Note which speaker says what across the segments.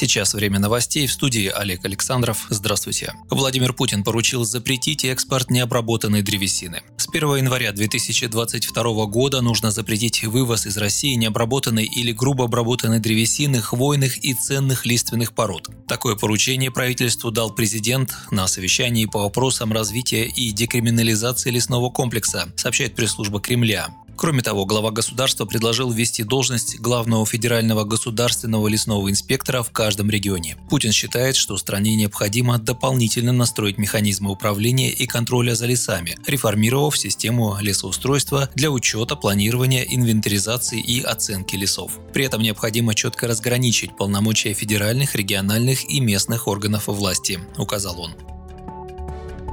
Speaker 1: Сейчас время новостей в студии Олег Александров. Здравствуйте. Владимир Путин поручил запретить экспорт необработанной древесины. С 1 января 2022 года нужно запретить вывоз из России необработанной или грубо обработанной древесины, хвойных и ценных лиственных пород. Такое поручение правительству дал президент на совещании по вопросам развития и декриминализации лесного комплекса, сообщает пресс-служба Кремля. Кроме того, глава государства предложил ввести должность главного федерального государственного лесного инспектора в каждом регионе. Путин считает, что стране необходимо дополнительно настроить механизмы управления и контроля за лесами, реформировав систему лесоустройства для учета, планирования, инвентаризации и оценки лесов. При этом необходимо четко разграничить полномочия федеральных, региональных и местных органов власти, указал он.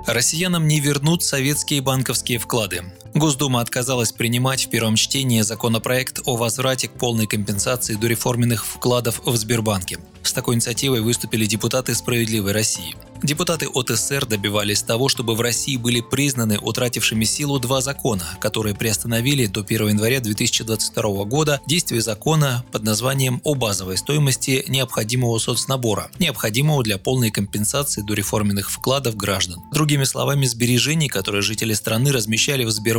Speaker 1: Россиянам не вернут советские банковские вклады. Госдума отказалась принимать в первом чтении законопроект о возврате к полной компенсации дореформенных вкладов в Сбербанке. С такой инициативой выступили депутаты «Справедливой России». Депутаты от СССР добивались того, чтобы в России были признаны утратившими силу два закона, которые приостановили до 1 января 2022 года действие закона под названием «О базовой стоимости необходимого соцнабора», необходимого для полной компенсации дореформенных вкладов граждан. Другими словами, сбережений, которые жители страны размещали в Сбербанке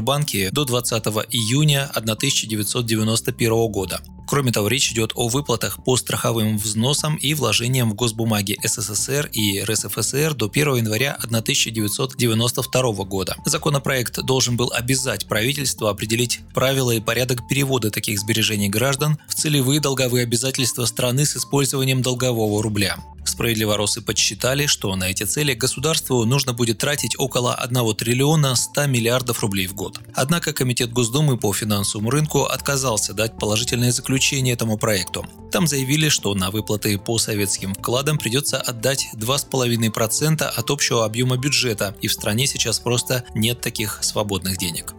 Speaker 1: до 20 июня 1991 года. Кроме того, речь идет о выплатах по страховым взносам и вложениям в госбумаги СССР и РСФСР до 1 января 1992 года. Законопроект должен был обязать правительство определить правила и порядок перевода таких сбережений граждан в целевые долговые обязательства страны с использованием долгового рубля. Справедливоросы подсчитали, что на эти цели государству нужно будет тратить около 1 триллиона 100 миллиардов рублей в год. Однако Комитет Госдумы по финансовому рынку отказался дать положительное заключение этому проекту. Там заявили, что на выплаты по советским вкладам придется отдать 2,5% от общего объема бюджета, и в стране сейчас просто нет таких свободных денег.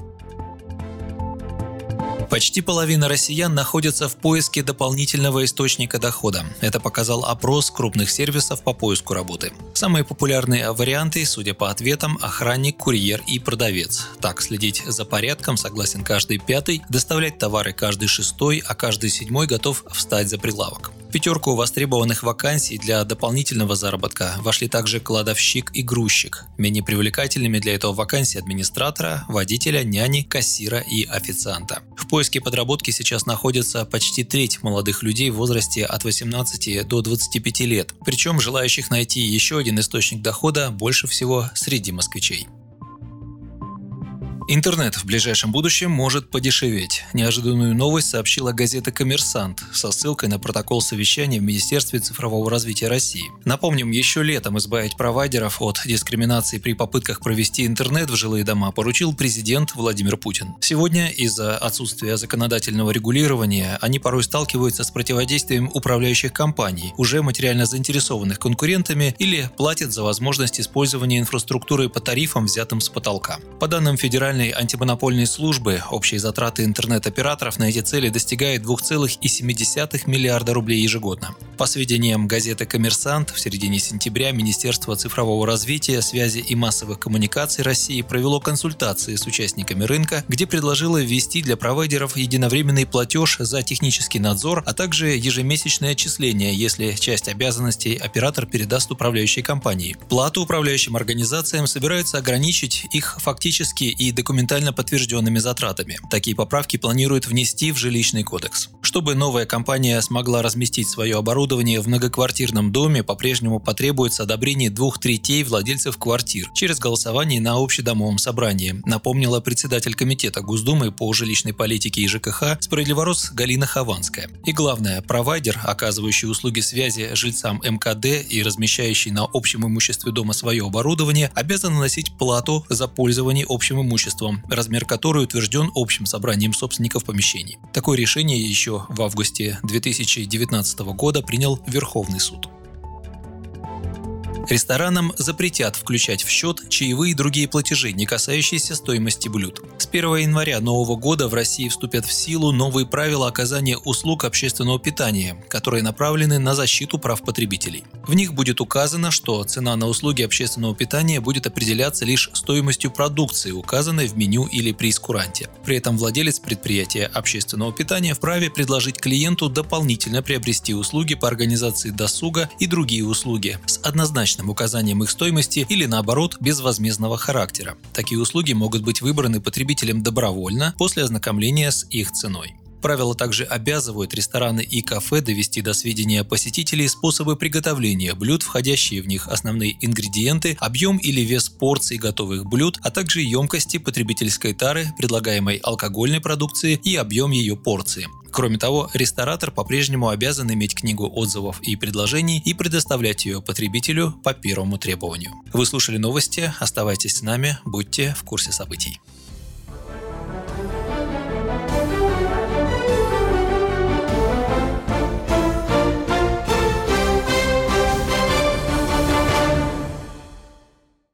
Speaker 1: Почти половина россиян находятся в поиске дополнительного источника дохода. Это показал опрос крупных сервисов по поиску работы. Самые популярные варианты, судя по ответам, охранник, курьер и продавец. Так, следить за порядком согласен каждый пятый, доставлять товары каждый шестой, а каждый седьмой готов встать за прилавок пятерку востребованных вакансий для дополнительного заработка вошли также кладовщик и грузчик. Менее привлекательными для этого вакансии администратора, водителя, няни, кассира и официанта. В поиске подработки сейчас находится почти треть молодых людей в возрасте от 18 до 25 лет. Причем желающих найти еще один источник дохода больше всего среди москвичей. Интернет в ближайшем будущем может подешеветь. Неожиданную новость сообщила газета «Коммерсант» со ссылкой на протокол совещания в Министерстве цифрового развития России. Напомним, еще летом избавить провайдеров от дискриминации при попытках провести интернет в жилые дома поручил президент Владимир Путин. Сегодня из-за отсутствия законодательного регулирования они порой сталкиваются с противодействием управляющих компаний, уже материально заинтересованных конкурентами или платят за возможность использования инфраструктуры по тарифам, взятым с потолка. По данным Федеральной Федеральной антимонопольной службы общие затраты интернет-операторов на эти цели достигают 2,7 миллиарда рублей ежегодно. По сведениям газеты «Коммерсант», в середине сентября Министерство цифрового развития, связи и массовых коммуникаций России провело консультации с участниками рынка, где предложило ввести для провайдеров единовременный платеж за технический надзор, а также ежемесячное отчисление, если часть обязанностей оператор передаст управляющей компании. Плату управляющим организациям собираются ограничить их фактически и документально документально подтвержденными затратами. Такие поправки планируют внести в жилищный кодекс. Чтобы новая компания смогла разместить свое оборудование в многоквартирном доме, по-прежнему потребуется одобрение двух третей владельцев квартир через голосование на общедомовом собрании, напомнила председатель комитета Госдумы по жилищной политике и ЖКХ «Справедливорос» Галина Хованская. И главное, провайдер, оказывающий услуги связи жильцам МКД и размещающий на общем имуществе дома свое оборудование, обязан носить плату за пользование общим имуществом, размер которой утвержден общим собранием собственников помещений. Такое решение еще в августе 2019 года принял Верховный суд. Ресторанам запретят включать в счет чаевые и другие платежи, не касающиеся стоимости блюд. С 1 января нового года в России вступят в силу новые правила оказания услуг общественного питания, которые направлены на защиту прав потребителей. В них будет указано, что цена на услуги общественного питания будет определяться лишь стоимостью продукции, указанной в меню или прейскуранте. При этом владелец предприятия общественного питания вправе предложить клиенту дополнительно приобрести услуги по организации досуга и другие услуги с однозначным указанием их стоимости или наоборот безвозмездного характера. Такие услуги могут быть выбраны потребителем добровольно после ознакомления с их ценой. Правила также обязывают рестораны и кафе довести до сведения посетителей способы приготовления блюд, входящие в них основные ингредиенты, объем или вес порций готовых блюд, а также емкости потребительской тары, предлагаемой алкогольной продукции и объем ее порции. Кроме того, ресторатор по-прежнему обязан иметь книгу отзывов и предложений и предоставлять ее потребителю по первому требованию. Вы слушали новости, оставайтесь с нами, будьте в курсе событий.